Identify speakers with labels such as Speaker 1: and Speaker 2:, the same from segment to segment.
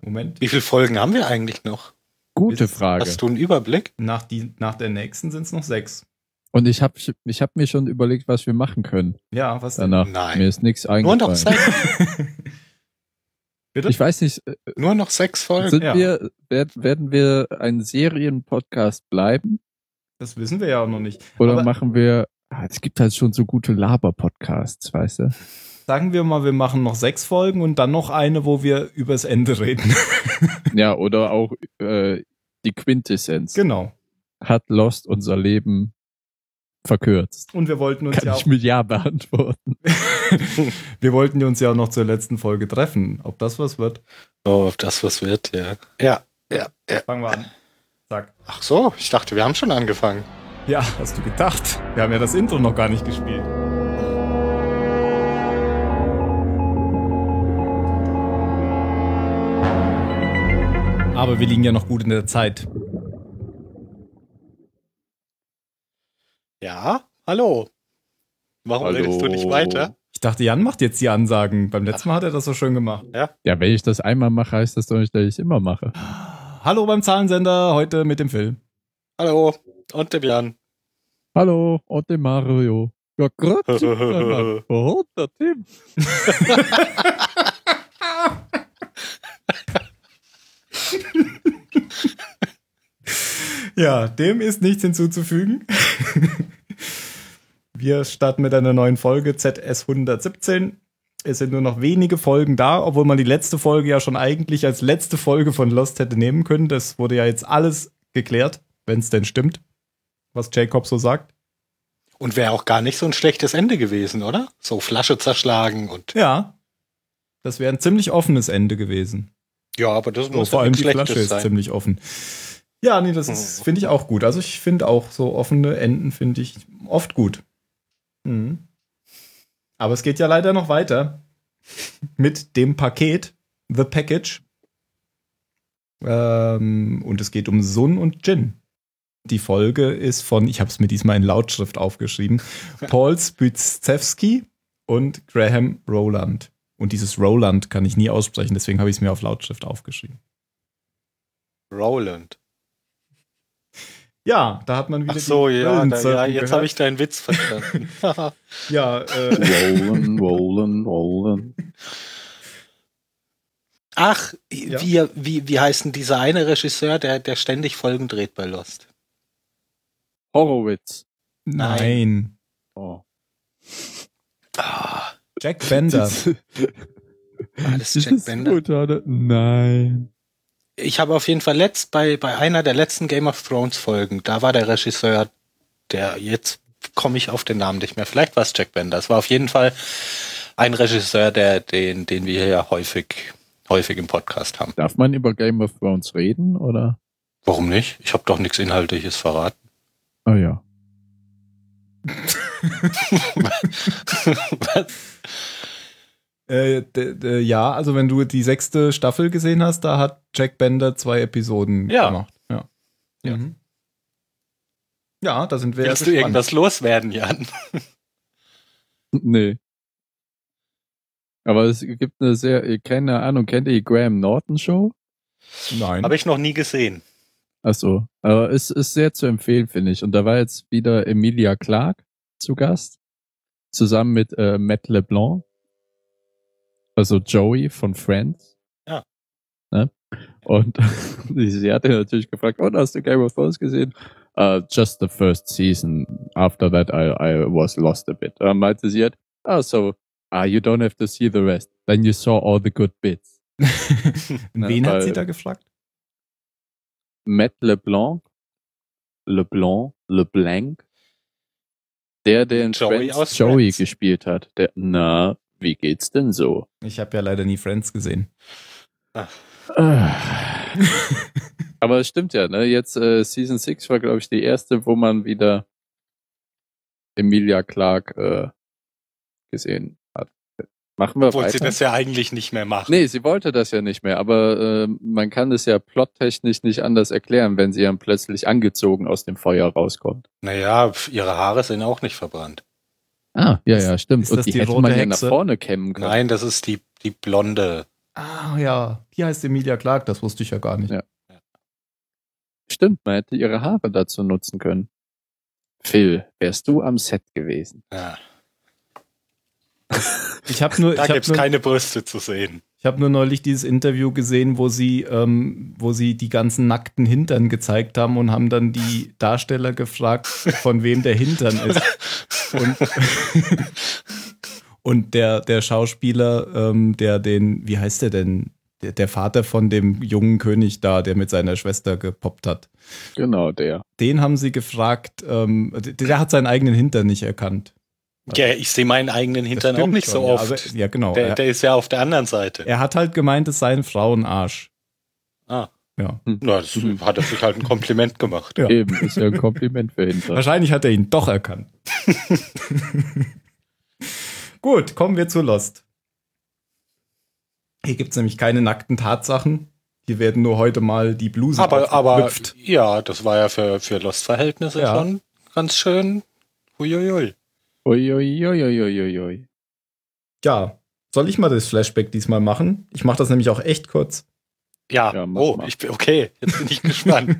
Speaker 1: Moment.
Speaker 2: Wie viele Folgen haben wir eigentlich noch?
Speaker 3: Gute
Speaker 1: Ist-
Speaker 3: Frage.
Speaker 2: Hast du einen Überblick?
Speaker 1: Nach, die, nach der nächsten sind es noch sechs.
Speaker 3: Und ich habe ich hab mir schon überlegt, was wir machen können
Speaker 1: Ja, was denn?
Speaker 3: danach.
Speaker 2: Nein.
Speaker 3: Mir ist nichts
Speaker 2: Nur
Speaker 3: eingefallen.
Speaker 2: noch sechs,
Speaker 1: Bitte?
Speaker 3: Ich weiß nicht, äh,
Speaker 2: nur noch sechs Folgen.
Speaker 3: sind
Speaker 1: ja.
Speaker 3: wir, werd, werden wir ein Serienpodcast bleiben?
Speaker 1: Das wissen wir ja auch noch nicht.
Speaker 3: Oder
Speaker 1: Aber
Speaker 3: machen wir, ah, es gibt halt schon so gute Laber-Podcasts, weißt du?
Speaker 1: Sagen wir mal, wir machen noch sechs Folgen und dann noch eine, wo wir übers Ende reden.
Speaker 3: Ja, oder auch äh, die Quintessenz.
Speaker 1: genau.
Speaker 3: Hat Lost unser Leben verkürzt?
Speaker 1: Und wir wollten uns
Speaker 3: Kann
Speaker 1: ja
Speaker 3: ich mit Ja beantworten.
Speaker 1: wir wollten uns ja auch noch zur letzten Folge treffen. Ob das was wird?
Speaker 2: Oh, ob das was wird, ja. Ja, ja, ja.
Speaker 1: Fangen wir an. Zack.
Speaker 2: Ach so, ich dachte, wir haben schon angefangen.
Speaker 1: Ja, hast du gedacht? Wir haben ja das Intro noch gar nicht gespielt. Aber wir liegen ja noch gut in der Zeit.
Speaker 2: Ja, hallo. Warum
Speaker 3: Hallo.
Speaker 2: redest du nicht weiter?
Speaker 1: Ich dachte, Jan macht jetzt die Ansagen. Beim letzten Mal hat er das so schön gemacht.
Speaker 3: Ja, wenn ich das einmal mache, heißt das doch nicht, dass ich es immer mache.
Speaker 1: Hallo beim Zahlensender, heute mit dem Film.
Speaker 2: Hallo. Und dem Jan.
Speaker 3: Hallo, und der Mario. Ja, grüezi. Oh, der Tim.
Speaker 1: Ja, dem ist nichts hinzuzufügen. Wir starten mit einer neuen Folge ZS 117. Es sind nur noch wenige Folgen da, obwohl man die letzte Folge ja schon eigentlich als letzte Folge von Lost hätte nehmen können. Das wurde ja jetzt alles geklärt, wenn es denn stimmt, was Jacob so sagt.
Speaker 2: Und wäre auch gar nicht so ein schlechtes Ende gewesen, oder? So Flasche zerschlagen und.
Speaker 1: Ja, das wäre ein ziemlich offenes Ende gewesen.
Speaker 2: Ja, aber das muss
Speaker 1: vor allem die Flasche ist
Speaker 2: sein.
Speaker 1: ziemlich offen. Ja, nee, das
Speaker 2: Mhm.
Speaker 1: finde ich auch gut. Also ich finde auch so offene Enden finde ich oft gut. Mhm. Aber es geht ja leider noch weiter mit dem Paket The Package. Ähm, und es geht um Sun und Jin. Die Folge ist von, ich habe es mir diesmal in Lautschrift aufgeschrieben, Paul Spyzewski und Graham Rowland. Und dieses Rowland kann ich nie aussprechen, deswegen habe ich es mir auf Lautschrift aufgeschrieben.
Speaker 2: Roland.
Speaker 1: Ja, da hat man wieder
Speaker 2: Ach so,
Speaker 1: die
Speaker 2: ja, da, ja jetzt habe ich deinen Witz verstanden.
Speaker 1: Ja, äh,
Speaker 3: Rollen, rollen, rollen.
Speaker 2: Ach,
Speaker 1: Ja.
Speaker 2: wie, wie, wie heißt denn dieser eine Regisseur, der, der ständig Folgen dreht bei Lost?
Speaker 3: Horowitz.
Speaker 1: nein.
Speaker 3: Oh.
Speaker 2: Ah,
Speaker 1: Jack Bender.
Speaker 2: alles
Speaker 3: Das
Speaker 2: Jack
Speaker 3: ist
Speaker 2: Bender.
Speaker 3: gut, oder? Nein.
Speaker 2: Ich habe auf jeden Fall letzt bei, bei einer der letzten Game of Thrones Folgen, da war der Regisseur, der jetzt komme ich auf den Namen nicht mehr. Vielleicht war es Jack Bender. Es war auf jeden Fall ein Regisseur, der, den, den wir hier häufig, häufig im Podcast haben.
Speaker 3: Darf man über Game of Thrones reden, oder?
Speaker 2: Warum nicht? Ich habe doch nichts Inhaltliches verraten.
Speaker 3: Oh ja.
Speaker 1: äh, d- d- ja, also wenn du die sechste Staffel gesehen hast, da hat Jack Bender zwei Episoden
Speaker 2: Ja.
Speaker 1: gemacht. Ja.
Speaker 2: Ja.
Speaker 1: Mhm. Ja, da sind wir
Speaker 2: Willst du irgendwas loswerden, Jan?
Speaker 3: Nee. Aber es gibt eine sehr, keine Ahnung, kennt ihr die Graham Norton Show?
Speaker 1: Nein.
Speaker 2: Habe ich noch nie gesehen.
Speaker 3: Ach so. Aber es ist sehr zu empfehlen, finde ich. Und da war jetzt wieder Emilia Clarke zu Gast. Zusammen mit äh, Matt LeBlanc. Also Joey von Friends.
Speaker 2: Ja.
Speaker 3: Ne? Und sie sie hatte natürlich gefragt, oh, hast du Game of Thrones gesehen? Uh, just the first season. After that, I, I was lost a bit. Dann meinte sie halt, oh, so, ah, you don't have to see the rest. Then you saw all the good bits.
Speaker 1: Wen
Speaker 3: Ne,
Speaker 1: hat sie da gefragt?
Speaker 3: Matt LeBlanc, LeBlanc, LeBlanc, der, der in
Speaker 2: Joey
Speaker 3: Friends
Speaker 2: aus
Speaker 3: Joey
Speaker 2: Friends.
Speaker 3: gespielt hat. Der, na, wie geht's denn so?
Speaker 1: Ich habe ja leider nie Friends gesehen.
Speaker 3: Aber es stimmt ja, ne? Jetzt äh, Season 6 war, glaube ich, die erste, wo man wieder Emilia Clarke äh, gesehen hat. Machen wir
Speaker 2: Obwohl sie
Speaker 3: weiter.
Speaker 2: das ja eigentlich nicht mehr machen.
Speaker 3: Nee, sie wollte das ja nicht mehr, aber äh, man kann es ja plottechnisch nicht anders erklären, wenn sie dann plötzlich angezogen aus dem Feuer rauskommt.
Speaker 2: Naja, ihre Haare sind auch nicht verbrannt.
Speaker 3: Ah, ja, ja, stimmt.
Speaker 1: ist
Speaker 3: Und
Speaker 1: das
Speaker 3: die,
Speaker 1: die
Speaker 3: hätte
Speaker 1: rote
Speaker 3: man ja nach
Speaker 1: Hexe?
Speaker 3: vorne kämmen können.
Speaker 2: Nein, das ist die, die blonde.
Speaker 1: Ah ja, die heißt Emilia Clark, das wusste ich ja gar nicht.
Speaker 3: Ja. Stimmt, man hätte ihre Haare dazu nutzen können. Phil, wärst du am Set gewesen?
Speaker 2: Ja.
Speaker 1: Ich habe nur,
Speaker 2: Da gibt's
Speaker 1: nur,
Speaker 2: keine Brüste zu sehen.
Speaker 1: ich hab nur neulich dieses Interview gesehen, wo sie, ähm, wo sie die ganzen nackten Hintern gezeigt haben und haben dann die Darsteller gefragt, von wem der Hintern ist. Und, und der, der Schauspieler, ähm, der den, wie heißt der denn? Der, der Vater von dem jungen König da, der mit seiner Schwester gepoppt hat.
Speaker 3: Genau, der.
Speaker 1: Den haben sie gefragt, ähm, der, der hat seinen eigenen Hintern nicht erkannt.
Speaker 2: Ja, ich sehe meinen eigenen Hintern auch nicht
Speaker 1: schon,
Speaker 2: so
Speaker 1: ja,
Speaker 2: oft.
Speaker 1: aber- ja, genau.
Speaker 2: der,
Speaker 1: er,
Speaker 2: der ist ja auf der anderen Seite.
Speaker 1: er hat halt gemeint, es sei ein Frauenarsch.
Speaker 2: Ah.
Speaker 1: Ja.
Speaker 2: Na, das hat er sich halt ein Kompliment gemacht.
Speaker 1: Ja.
Speaker 3: Eben, ist ja ein Kompliment für Hinter.
Speaker 1: Wahrscheinlich hat er ihn doch erkannt. Gut, kommen wir zu Lost. Hier gibt es nämlich keine nackten Tatsachen. Hier werden nur heute mal die Blusen
Speaker 2: Aber, aber ja, das war ja für, für Lost-Verhältnisse
Speaker 1: Ja.
Speaker 2: schon ganz schön. Uiuiui.
Speaker 3: Uiuiuiuiui.
Speaker 1: Ja, soll ich mal das Flashback diesmal machen? Ich mache das nämlich auch echt kurz.
Speaker 2: Ja,
Speaker 3: Ja, mach
Speaker 2: oh,
Speaker 3: mal.
Speaker 2: ich bin okay. Jetzt bin ich gespannt.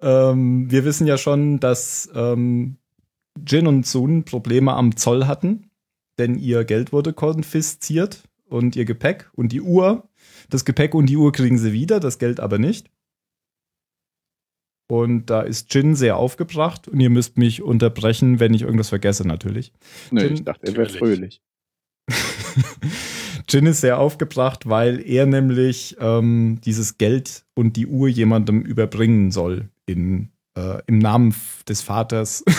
Speaker 1: Ähm, wir wissen ja schon, dass ähm, Jin und Sun Probleme am Zoll hatten, denn ihr Geld wurde konfisziert und ihr Gepäck und die Uhr. Das Gepäck und die Uhr kriegen sie wieder, das Geld aber nicht. Und da ist Jin sehr aufgebracht und ihr müsst mich unterbrechen, wenn ich irgendwas vergesse, natürlich.
Speaker 3: Nee,
Speaker 1: Jin-
Speaker 3: ich dachte, er wäre fröhlich.
Speaker 1: Jin ist sehr aufgebracht, weil er nämlich ähm, dieses Geld und die Uhr jemandem überbringen soll in, äh, im Namen des Vaters.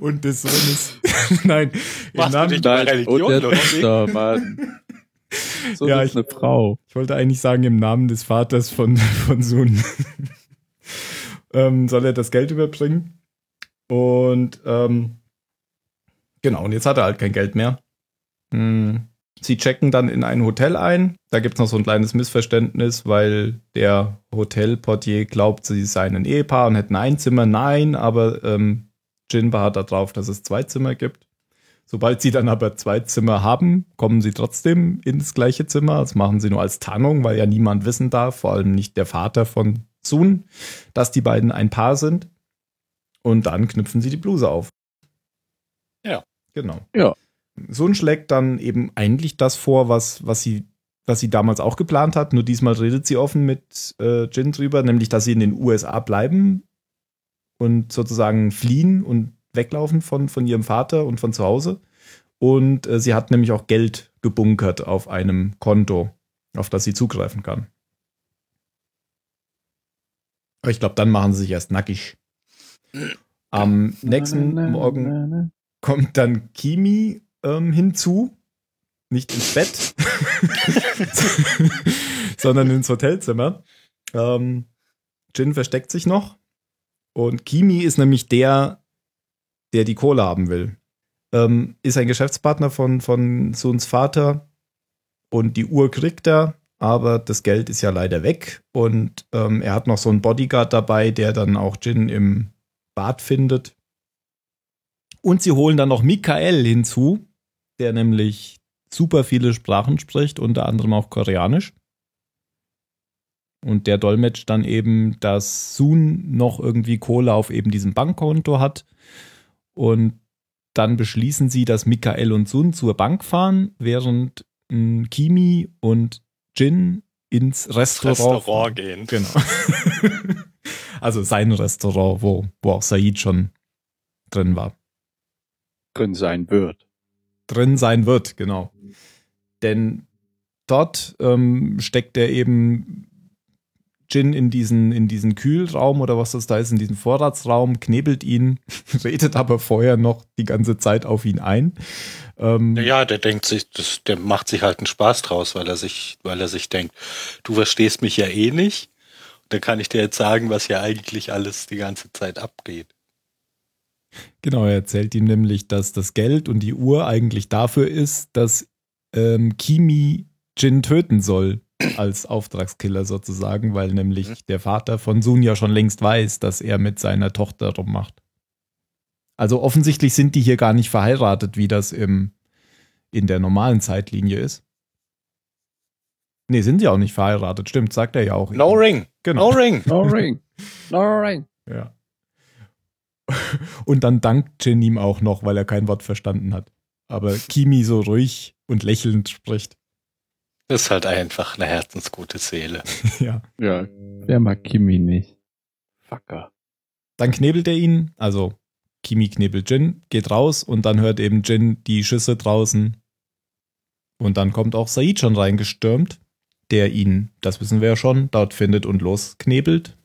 Speaker 1: und des Sohnes. Nein, im
Speaker 2: Machst du
Speaker 1: Namen.
Speaker 3: Nein,
Speaker 2: Religion,
Speaker 3: und der
Speaker 2: oder wie?
Speaker 3: Tochter, Mann. So
Speaker 1: Ja, ich-
Speaker 3: eine Frau.
Speaker 1: Ich wollte eigentlich sagen, im Namen des Vaters von, von Sun. ähm, soll er das Geld überbringen. Und ähm, genau, und jetzt hat er halt kein Geld mehr. Hm. Sie checken dann in ein Hotel ein. Da gibt es noch so ein kleines Missverständnis, weil der Hotelportier glaubt, sie seien ein Ehepaar und hätten ein Zimmer. Nein, aber ähm, Jin beharrt darauf, dass es zwei Zimmer gibt. Sobald sie dann aber zwei Zimmer haben, kommen sie trotzdem ins gleiche Zimmer. Das machen sie nur als Tarnung, weil ja niemand wissen darf, vor allem nicht der Vater von Sun, dass die beiden ein Paar sind. Und dann knüpfen sie die Bluse auf.
Speaker 2: Ja.
Speaker 1: Genau.
Speaker 3: Ja.
Speaker 1: Sun schlägt dann eben eigentlich das vor, was, was sie was sie damals auch geplant hat, nur diesmal redet sie offen mit äh, Jin drüber, nämlich dass sie in den USA bleiben und sozusagen fliehen und weglaufen von, von ihrem Vater und von zu Hause. Und äh, sie hat nämlich auch Geld gebunkert auf einem Konto, auf das sie zugreifen kann. Aber ich glaube, dann machen sie sich erst nackig. Am nächsten Morgen kommt dann Kimi ähm, hinzu. Nicht ins Bett, sondern ins Hotelzimmer. Ähm, Jin versteckt sich noch. Und Kimi ist nämlich der, der die Kohle haben will. Ähm, ist ein Geschäftspartner von, von Suns Vater. Und die Uhr kriegt er, aber das Geld ist ja leider weg. Und ähm, er hat noch so einen Bodyguard dabei, der dann auch Jin im Bad findet. Und sie holen dann noch Michael hinzu, der nämlich super viele Sprachen spricht, unter anderem auch Koreanisch. Und der dolmetscht dann eben, dass Sun noch irgendwie Kohle auf eben diesem Bankkonto hat. Und dann beschließen sie, dass Michael und Sun zur Bank fahren, während Kimi und Jin ins Restaurant,
Speaker 2: Restaurant gehen.
Speaker 1: Genau. also sein Restaurant, wo, wo auch Said schon drin war.
Speaker 3: drin sein wird.
Speaker 1: Drin sein wird, genau. Denn dort ähm, steckt er eben Jin in diesen, in diesen Kühlraum oder was das da ist, in diesen Vorratsraum, knebelt ihn, redet aber vorher noch die ganze Zeit auf ihn ein. Ähm,
Speaker 2: Ja, der denkt sich, das, der macht sich halt einen Spaß draus, weil er sich, weil er sich denkt, du verstehst mich ja eh nicht. Dann kann ich dir jetzt sagen, was hier eigentlich alles die ganze Zeit abgeht.
Speaker 1: Genau, er erzählt ihm nämlich, dass das Geld und die Uhr eigentlich dafür ist, dass ähm, Kimi Jin töten soll als Auftragskiller sozusagen, weil nämlich
Speaker 2: Mhm.
Speaker 1: der Vater von Sun ja schon längst weiß, dass er mit seiner Tochter rummacht. Also offensichtlich sind die hier gar nicht verheiratet, wie das im, in der normalen Zeitlinie ist. Nee, sind sie auch nicht verheiratet, stimmt, sagt er ja auch.
Speaker 2: No ring.
Speaker 1: Genau.
Speaker 2: No ring.
Speaker 3: No ring. No ring.
Speaker 1: Ja. Und dann dankt Jin ihm auch noch, weil er kein Wort verstanden hat. Aber Kimi so ruhig und lächelnd spricht.
Speaker 2: Das ist halt einfach eine herzensgute Seele.
Speaker 1: ja.
Speaker 3: Ja, wer mag Kimi nicht? Fucker.
Speaker 1: Dann knebelt er ihn, also Kimi knebelt Jin, geht raus und dann hört eben Jin die Schüsse draußen. Und dann kommt auch Said schon reingestürmt, der ihn, das wissen wir ja schon, dort findet und losknebelt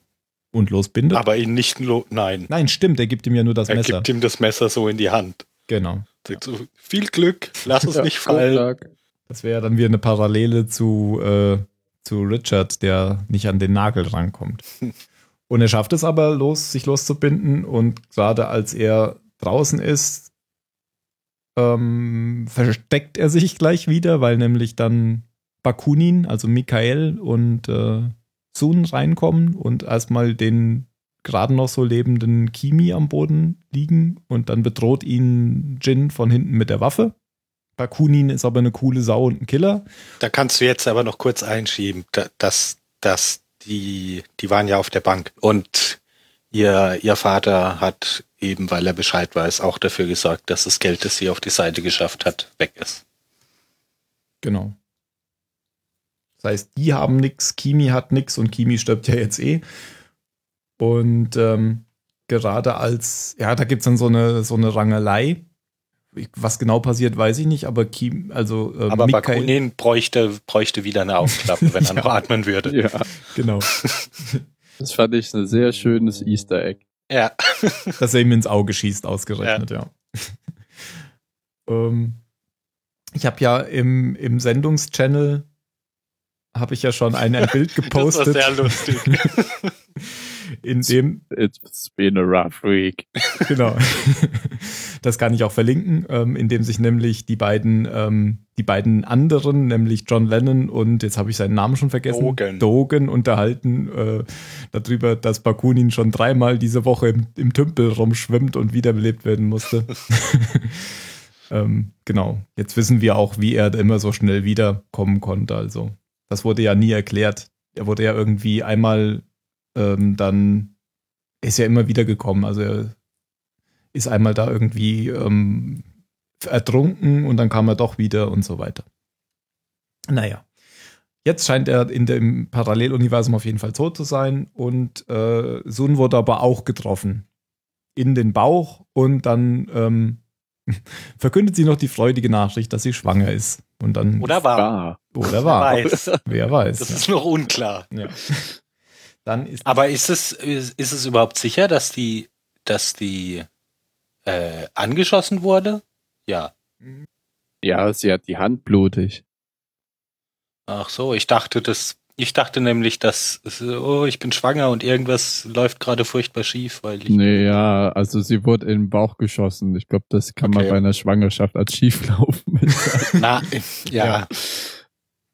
Speaker 1: und losbindet.
Speaker 2: Aber ihn nicht lo nein.
Speaker 1: Nein, stimmt, er gibt ihm ja nur das
Speaker 2: Er
Speaker 1: Messer.
Speaker 2: gibt ihm das Messer so in die Hand.
Speaker 1: Genau.
Speaker 2: Sagt so, viel Glück, lass es
Speaker 3: Ja,
Speaker 2: nicht fallen.
Speaker 3: Vorschlag.
Speaker 1: Das wäre dann wieder eine Parallele zu, äh, zu Richard, der nicht an den Nagel rankommt. Und er schafft es aber, los, sich loszubinden. Und gerade als er draußen ist, ähm, versteckt er sich gleich wieder, weil nämlich dann Bakunin, also Michael und äh, Sun reinkommen und erstmal den gerade noch so lebenden Kimi am Boden liegen. Und dann bedroht ihn Jin von hinten mit der Waffe. Bakunin ist aber eine coole Sau und ein Killer.
Speaker 2: Da kannst du jetzt aber noch kurz einschieben, da- dass, dass die, die waren ja auf der Bank und ihr, ihr Vater hat eben, weil er Bescheid weiß, auch dafür gesorgt, dass das Geld, das sie auf die Seite geschafft hat, weg ist.
Speaker 1: Genau. Das heißt, die haben nix, Kimi hat nix und Kimi stirbt ja jetzt eh. Und ähm, gerade als, ja, da gibt's dann so eine, so eine Rangelei. Was genau passiert, weiß ich nicht, aber Kim, also äh,
Speaker 2: Aber
Speaker 1: Michael,
Speaker 2: Bakunin bräuchte, bräuchte wieder eine Aufklappe, wenn er noch atmen würde.
Speaker 3: Ja,
Speaker 1: genau,
Speaker 3: das fand ich ein sehr schönes Easter Egg.
Speaker 2: Ja.
Speaker 1: dass er ihm ins Auge schießt, ausgerechnet, ja. ähm, ich habe ja im, im Sendungschannel habe ich ja schon ein, ein Bild
Speaker 2: Das war
Speaker 1: gepostet,
Speaker 2: sehr lustig.
Speaker 1: In dem
Speaker 3: It's been a rough week.
Speaker 1: Genau. Das kann ich auch verlinken, ähm, indem sich nämlich die beiden, ähm, die beiden anderen, nämlich John Lennon und jetzt habe ich seinen Namen schon vergessen,
Speaker 2: Dogen.
Speaker 1: Dogen unterhalten äh, darüber, dass Bakunin schon dreimal diese Woche im, im Tümpel rumschwimmt und wiederbelebt werden musste. ähm, genau. Jetzt wissen wir auch, wie er immer so schnell wiederkommen konnte. Also, das wurde ja nie erklärt. Er wurde ja irgendwie einmal ähm, dann er ist ja immer wieder gekommen. Also er ist einmal da irgendwie ähm, ertrunken und dann kam er doch wieder und so weiter. Naja. Jetzt scheint er in dem Paralleluniversum auf jeden Fall tot zu sein und äh, Sun wurde aber auch getroffen. In den Bauch und dann ähm, verkündet sie noch die freudige Nachricht, dass sie schwanger ist. Und dann
Speaker 2: Oder war?
Speaker 1: Oder war.
Speaker 2: Weiß.
Speaker 1: Wer weiß.
Speaker 2: Das
Speaker 1: ja.
Speaker 2: ist noch unklar.
Speaker 1: Ja. Dann ist
Speaker 2: Aber ist es, ist, ist es überhaupt sicher, dass die, dass die äh, angeschossen wurde? Ja.
Speaker 3: Ja, sie hat die Hand blutig.
Speaker 2: Ach so, ich dachte, das, ich dachte nämlich, dass, oh, ich bin schwanger und irgendwas läuft gerade furchtbar schief, weil ich.
Speaker 3: Nee, ja, also sie wurde in den Bauch geschossen. Ich glaube, das kann man
Speaker 2: Okay.
Speaker 3: bei einer Schwangerschaft als schieflaufen.
Speaker 2: Na, ja.
Speaker 1: Ja.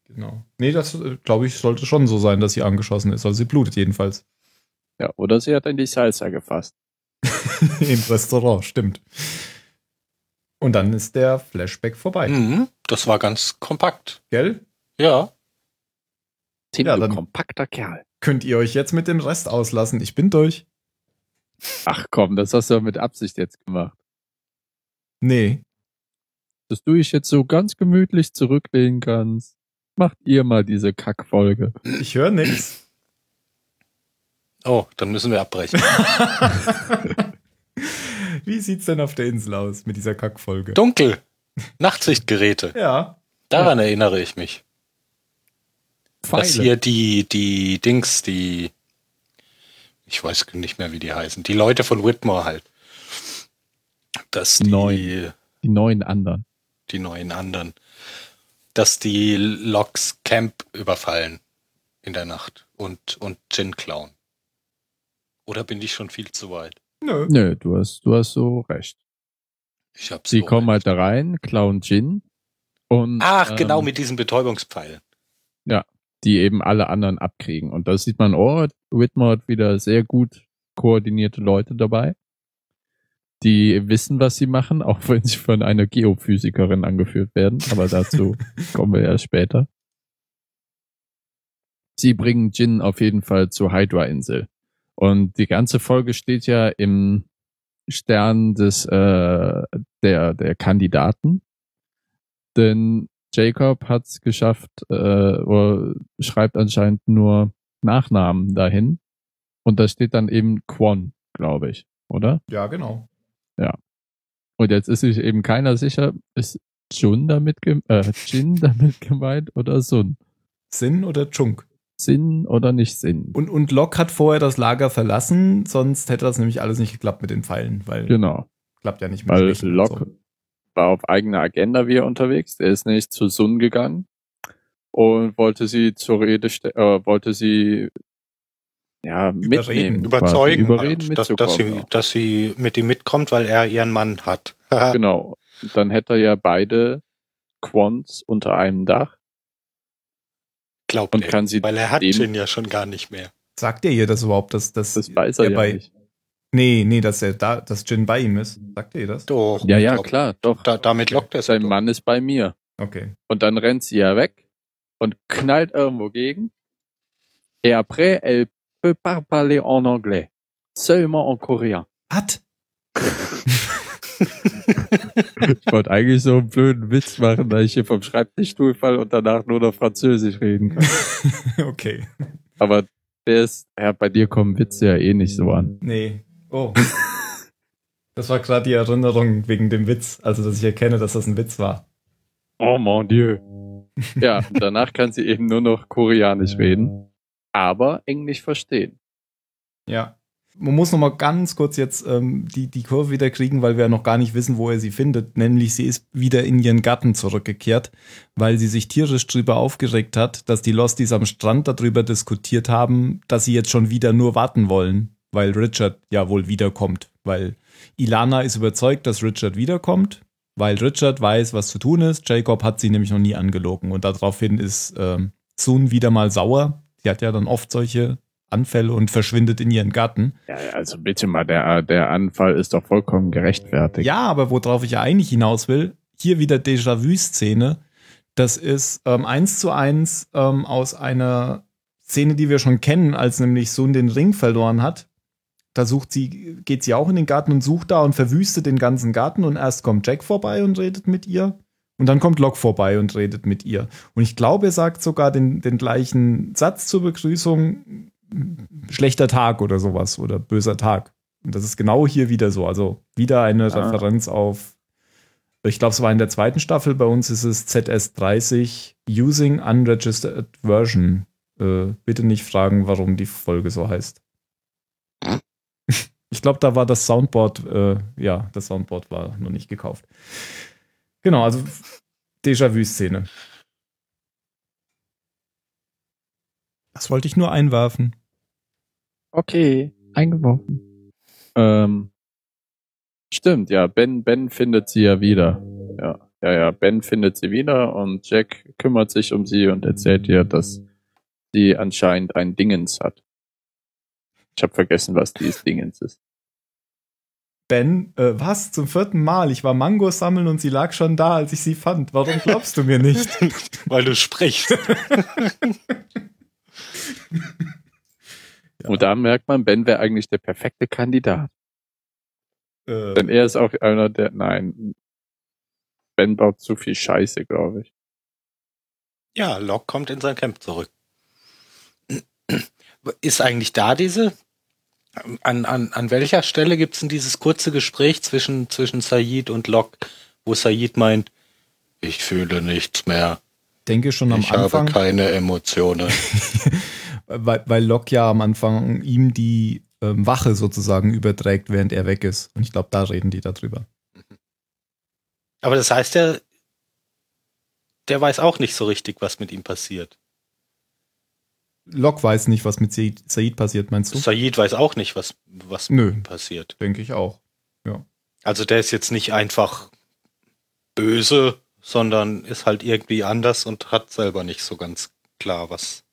Speaker 1: Genau. Nee, das glaube ich sollte schon so sein, dass sie angeschossen ist. Also sie blutet jedenfalls.
Speaker 3: ja, oder sie hat in die Salsa gefasst.
Speaker 1: Im Restaurant, stimmt. Und dann ist der Flashback vorbei.
Speaker 2: Mhm, das war ganz kompakt.
Speaker 1: Gell?
Speaker 2: Ja.
Speaker 3: Tim,
Speaker 1: Ja,
Speaker 3: kompakter Kerl.
Speaker 1: Könnt ihr euch jetzt mit dem Rest auslassen? Ich bin durch.
Speaker 3: Ach komm, das hast du mit Absicht jetzt gemacht.
Speaker 1: Nee.
Speaker 3: Dass du dich jetzt so ganz gemütlich zurücklehnen kannst. Macht ihr mal diese Kackfolge.
Speaker 1: Ich höre nichts.
Speaker 2: Oh, dann müssen wir abbrechen.
Speaker 1: Wie sieht's denn auf der Insel aus mit dieser Kackfolge?
Speaker 2: Dunkel. Nachtsichtgeräte.
Speaker 1: Ja.
Speaker 2: Daran erinnere ich mich. Dass
Speaker 3: Pfeile.
Speaker 2: hier die, die Dings, die, ich weiß nicht mehr, wie die heißen, die Leute von Whitmore halt. Dass die,
Speaker 3: Neun. Die neuen anderen.
Speaker 2: die neuen anderen, dass die Loks Camp überfallen in der Nacht und, und Gin klauen. Oder bin ich schon viel zu weit?
Speaker 1: Nö.
Speaker 3: Nö, du hast, du hast so recht.
Speaker 2: Ich hab's
Speaker 3: Sie
Speaker 2: so
Speaker 3: kommen
Speaker 2: weit.
Speaker 3: halt da rein, klauen Gin und
Speaker 2: Ach, genau,
Speaker 3: ähm,
Speaker 2: mit diesen Betäubungspfeilen.
Speaker 3: die eben alle anderen abkriegen. Und da sieht man, oh, Whitmore hat wieder sehr gut koordinierte Leute dabei, die wissen, was sie machen, auch wenn sie von einer Geophysikerin angeführt werden. Aber dazu kommen wir ja später. Sie bringen Jin auf jeden Fall zur Hydra-Insel. Und die ganze Folge steht ja im Stern des äh, der der Kandidaten, denn Jacob hat es geschafft, äh, oder schreibt anscheinend nur Nachnamen dahin und da steht dann eben Quan, glaube ich, oder?
Speaker 1: Ja, genau.
Speaker 3: Und jetzt ist sich eben keiner sicher, ist Jun damit äh, Jin damit gemeint oder Sun?
Speaker 1: Sin oder Chunk?
Speaker 3: Sinn oder nicht Sinn?
Speaker 1: Und, und Locke hat vorher das Lager verlassen, sonst hätte das nämlich alles nicht geklappt mit den Pfeilen, weil
Speaker 3: Genau.
Speaker 1: klappt ja nicht mit
Speaker 3: Weil Locke war auf eigener Agenda wieder unterwegs. Er ist nicht zu Sun gegangen und wollte sie zur Rede äh, wollte sie ja mitnehmen, quasi,
Speaker 2: Überzeugen,
Speaker 3: überreden,
Speaker 2: halt, dass, dass, sie, dass sie mit ihm mitkommt, weil er ihren Mann hat.
Speaker 3: Genau. Dann hätte er ja beide Quants unter einem Dach
Speaker 2: Glaubt
Speaker 3: und
Speaker 2: er.
Speaker 3: kann sie
Speaker 2: Weil er hat Jin ja schon gar nicht mehr.
Speaker 1: Sagt ihr ihr das überhaupt, dass, dass
Speaker 3: Das weiß er
Speaker 1: er
Speaker 3: ja
Speaker 1: bei,
Speaker 3: nicht.
Speaker 1: Nee, nee, dass er da, dass Jin bei ihm ist. Sagt ihr das?
Speaker 2: Doch.
Speaker 3: Ja, ja,
Speaker 2: glaub,
Speaker 3: klar, doch.
Speaker 2: Da, damit lockt er
Speaker 3: Sein
Speaker 2: doch.
Speaker 3: Mann ist bei mir.
Speaker 1: Okay.
Speaker 3: Und dann rennt sie ja weg und knallt irgendwo gegen. Et après, elle peut pas parler en anglais. Seulement en coréen.
Speaker 1: Hat?
Speaker 3: Ich wollte eigentlich so einen blöden Witz machen, da ich hier vom Schreibtischstuhl fall und danach nur noch Französisch reden kann.
Speaker 1: okay.
Speaker 3: Aber der ist, ja, bei dir kommen Witze ja eh nicht so an.
Speaker 1: Nee. Oh. Das war gerade die Erinnerung wegen dem Witz, also dass ich erkenne, dass das ein Witz war.
Speaker 3: Oh mon Dieu. Ja, und danach kann sie eben nur noch Koreanisch reden, aber Englisch verstehen.
Speaker 1: Ja. Man muss noch mal ganz kurz jetzt ähm, die, die Kurve wieder kriegen, weil wir ja noch gar nicht wissen, wo er sie findet. Nämlich sie ist wieder in ihren Garten zurückgekehrt, weil sie sich tierisch drüber aufgeregt hat, dass die Losties am Strand darüber diskutiert haben, dass sie jetzt schon wieder nur warten wollen, weil Richard ja wohl wiederkommt. Weil Ilana ist überzeugt, dass Richard wiederkommt, weil Richard weiß, was zu tun ist. Jacob hat sie nämlich noch nie angelogen und daraufhin ist ähm, Sun wieder mal sauer. Sie hat ja dann oft solche Anfälle und verschwindet in ihren Garten.
Speaker 3: Ja, also bitte mal, der, der Anfall ist doch vollkommen gerechtfertigt.
Speaker 1: Ja, aber worauf ich ja eigentlich hinaus will, hier wieder Déjà-vu-Szene. Das ist ähm, eins zu eins ähm, aus einer Szene, die wir schon kennen, als nämlich Sun den Ring verloren hat. Da sucht sie, geht sie auch in den Garten und sucht da und verwüstet den ganzen Garten und erst kommt Jack vorbei und redet mit ihr. Und dann kommt Locke vorbei und redet mit ihr. Und ich glaube, er sagt sogar den, den gleichen Satz zur Begrüßung, schlechter Tag oder sowas oder böser Tag. Und das ist genau hier wieder so. Also wieder eine
Speaker 3: Ah.
Speaker 1: Referenz auf, ich glaube, es war in der zweiten Staffel, bei uns ist es ZS30 Using Unregistered Version. Äh, bitte nicht fragen, warum die Folge so heißt. Ich glaube, da war das Soundboard, äh, ja, das Soundboard war noch nicht gekauft. Genau, also Déjà-vu-Szene. Das wollte ich nur einwerfen.
Speaker 3: Okay, eingeworfen. Ähm, stimmt, ja, Ben, Ben findet sie ja wieder. Ja, ja, ja, Ben findet sie wieder und Jack kümmert sich um sie und erzählt ihr, dass sie anscheinend ein Dingens hat. Ich habe vergessen, was dieses Dingens ist.
Speaker 1: Ben, äh, was? Zum vierten Mal? Ich war Mangos sammeln und sie lag schon da, als ich sie fand. Warum glaubst du mir nicht?
Speaker 2: Weil du sprichst.
Speaker 1: Ja.
Speaker 3: Und da merkt man, Ben wäre eigentlich der perfekte Kandidat.
Speaker 1: äh,
Speaker 3: Denn er ist auch einer der, nein, Ben baut zu viel Scheiße, glaube ich.
Speaker 2: Ja, Locke kommt in sein Camp zurück. Ist eigentlich da diese? An, an, an welcher Stelle gibt's denn dieses kurze Gespräch zwischen, zwischen Said und Locke, wo Said meint, ich fühle nichts mehr,
Speaker 1: denke schon am
Speaker 2: ich habe
Speaker 1: Anfang,
Speaker 2: keine Emotionen.
Speaker 1: weil, weil Locke ja am Anfang ihm die ähm, Wache sozusagen überträgt, während er weg ist. Und ich glaube, da reden die darüber.
Speaker 2: Aber das heißt ja, der weiß auch nicht so richtig, was mit ihm passiert.
Speaker 1: Locke weiß nicht, was mit Said, passiert, meinst du?
Speaker 2: Said weiß auch nicht, was, was mit
Speaker 1: Nö,
Speaker 2: passiert.
Speaker 1: denke ich auch.
Speaker 2: Also der ist jetzt nicht einfach böse, sondern ist halt irgendwie anders und hat selber nicht so ganz klar, was,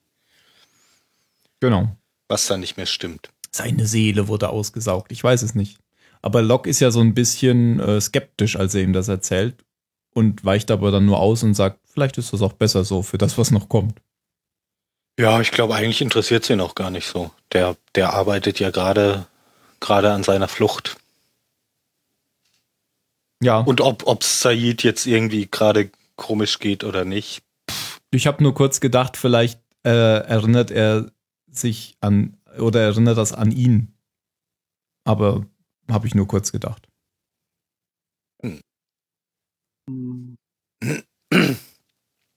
Speaker 1: Genau.
Speaker 2: was da nicht mehr stimmt.
Speaker 1: Seine Seele wurde ausgesaugt. Ich weiß es nicht. Aber Locke ist ja so ein bisschen äh, skeptisch, als er ihm das erzählt und weicht aber dann nur aus und sagt, vielleicht ist das auch besser so für das, was noch kommt.
Speaker 2: Ja, ich glaube, eigentlich interessiert sie ihn auch gar nicht so. Der, der arbeitet ja gerade gerade an seiner Flucht.
Speaker 1: Ja.
Speaker 2: Und ob ob Said jetzt irgendwie gerade komisch geht oder nicht.
Speaker 1: Ich habe nur kurz gedacht, vielleicht äh, erinnert er sich an oder erinnert das an ihn. Aber habe ich nur kurz gedacht.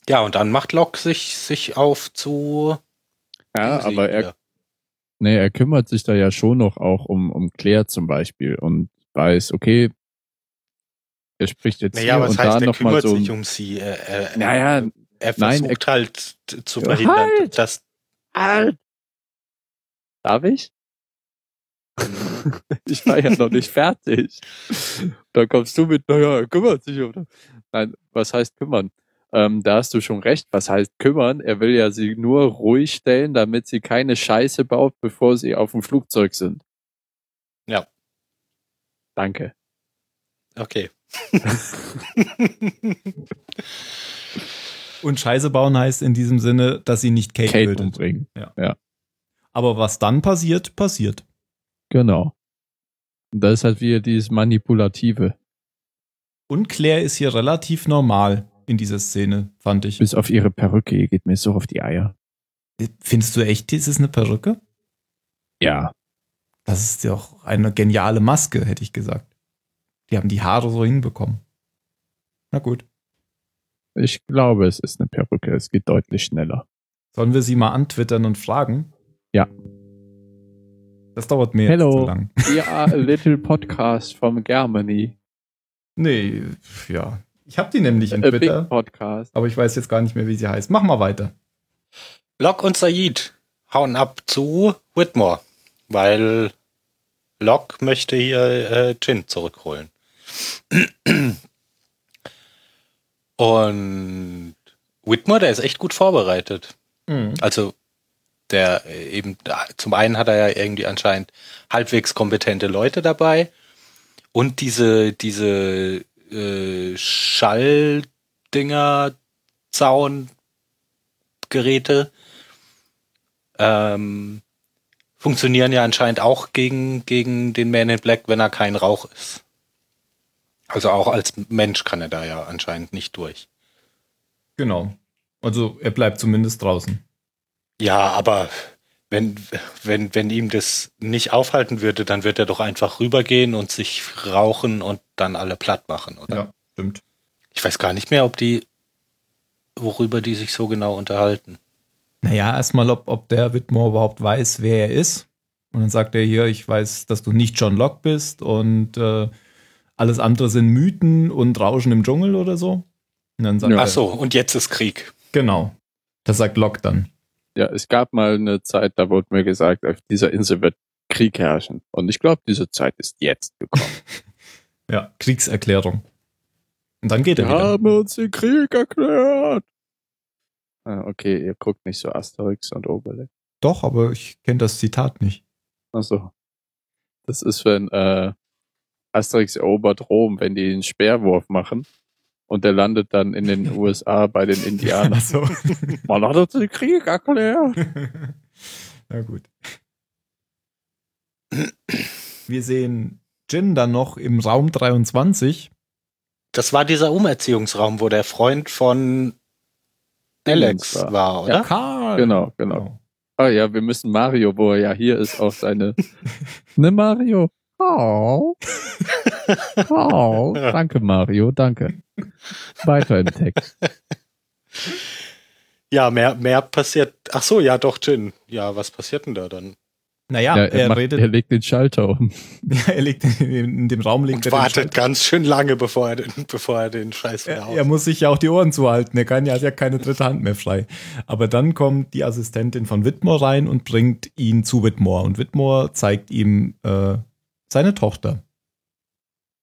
Speaker 2: Ja, und dann macht Locke sich, sich auf zu.
Speaker 3: Ja, aber er, nee, er kümmert sich da ja schon noch auch um, um Claire zum Beispiel und weiß, okay, er spricht jetzt
Speaker 2: Naja,
Speaker 3: hier
Speaker 2: was
Speaker 3: und
Speaker 2: heißt,
Speaker 3: da
Speaker 2: er
Speaker 3: nochmal
Speaker 2: kümmert
Speaker 3: so.
Speaker 2: sich um sie. Er, er,
Speaker 3: Naja,
Speaker 2: er
Speaker 3: nein,
Speaker 2: versucht halt zu verhindern,
Speaker 3: halt!
Speaker 2: dass.
Speaker 3: Halt! Darf ich? ich war ja noch nicht fertig. Da kommst du mit, naja, er kümmert sich um. Nein, was heißt kümmern? Ähm, da hast du schon recht. Was heißt kümmern? Er will ja sie nur ruhig stellen, damit sie keine Scheiße baut, bevor sie auf dem Flugzeug sind.
Speaker 2: Ja.
Speaker 3: Danke.
Speaker 2: Okay.
Speaker 1: Und Scheiße bauen heißt in diesem Sinne, dass sie nicht Kate,
Speaker 3: Kate umbringen.
Speaker 1: Aber was dann passiert, passiert.
Speaker 3: Genau. Und das ist halt wieder dieses Manipulative.
Speaker 1: Und Claire ist hier relativ normal in dieser Szene, fand ich.
Speaker 3: Bis auf ihre Perücke, ihr geht mir so auf die Eier.
Speaker 1: Findest du echt, ist es eine Perücke?
Speaker 3: Ja.
Speaker 1: Das ist ja auch eine geniale Maske, hätte ich gesagt. Die haben die Haare so hinbekommen. Na gut.
Speaker 3: Ich glaube, es ist eine Perücke. Es geht deutlich schneller.
Speaker 1: Sollen wir sie mal antwittern und fragen?
Speaker 3: Ja.
Speaker 1: Das dauert mir
Speaker 3: Hello.
Speaker 1: zu lang.
Speaker 3: We are a little podcast from Germany.
Speaker 1: Nee, ja. Ich habe die nämlich in Twitter,
Speaker 3: podcast.
Speaker 1: aber ich weiß jetzt gar nicht mehr, wie sie heißt. Mach mal weiter.
Speaker 2: Locke und Said hauen ab zu Whitmore, weil Locke möchte hier äh, Jin zurückholen. Und Whitmore, der ist echt gut vorbereitet. Also der äh, eben zum einen hat er ja irgendwie anscheinend halbwegs kompetente Leute dabei und diese diese äh, Schalldinger Zaungeräte ähm, funktionieren ja anscheinend auch gegen gegen den Man in Black, wenn er kein Rauch ist. Also auch als Mensch kann er da ja anscheinend nicht durch.
Speaker 1: Genau. Also er bleibt zumindest draußen.
Speaker 2: Ja, aber wenn, wenn, wenn ihm das nicht aufhalten würde, dann wird er doch einfach rübergehen und sich rauchen und dann alle platt machen, oder?
Speaker 1: Ja, stimmt.
Speaker 2: Ich weiß gar nicht mehr, ob die, worüber die sich so genau unterhalten.
Speaker 1: Naja, erstmal, ob, ob der Whitmore überhaupt weiß, wer er ist. Und dann sagt er hier, ich weiß, dass du nicht John Locke bist und äh, alles andere sind Mythen und Rauschen im Dschungel oder so. Und dann sagt
Speaker 3: Ja.
Speaker 1: er,
Speaker 2: Ach so, und jetzt ist Krieg.
Speaker 1: genau. Das sagt Locke dann.
Speaker 3: Ja, es gab mal eine Zeit, da wurde mir gesagt, auf dieser Insel wird Krieg herrschen. Und ich glaube, diese Zeit ist jetzt gekommen.
Speaker 1: Ja, Kriegserklärung. Und dann geht er
Speaker 3: Wir
Speaker 1: wieder.
Speaker 3: haben uns den Krieg erklärt. Ah, okay, ihr guckt nicht so Asterix und Obelix.
Speaker 1: Doch, aber ich kenne das Zitat nicht.
Speaker 3: Achso. Das ist, wenn äh, Asterix erobert Rom, wenn die den Speerwurf machen und der landet dann in den USA bei den Indianern.
Speaker 1: Ach so.
Speaker 3: Man hat uns den Krieg erklärt.
Speaker 1: Na gut. Wir sehen Jin dann noch im Raum 23.
Speaker 2: Das war dieser Umerziehungsraum, wo der Freund von Alex
Speaker 3: war.
Speaker 2: war, oder?
Speaker 1: Karl.
Speaker 3: Genau, genau. Ah ja, wir müssen Mario, wo er ja hier ist, auch seine. ne Mario? Oh. Oh, danke Mario, danke. Weiter im Text.
Speaker 2: Ja, mehr, mehr passiert. Ach so, ja, doch, Jin. Ja, was passiert denn da dann?
Speaker 1: Naja,
Speaker 3: Ja,
Speaker 1: er,
Speaker 3: er, macht,
Speaker 1: redet,
Speaker 3: er legt den Schalter um.
Speaker 1: ja, er legt in, in dem Raum liegt
Speaker 2: Und
Speaker 1: er
Speaker 2: wartet ganz schön lange, bevor er den, bevor er den Scheiß wieder
Speaker 1: Er, er muss sich ja auch die Ohren zuhalten. Er kann ja, hat ja keine dritte Hand mehr frei. Aber dann kommt die Assistentin von Whitmore rein und bringt ihn zu Whitmore. Und Whitmore zeigt ihm äh, seine Tochter.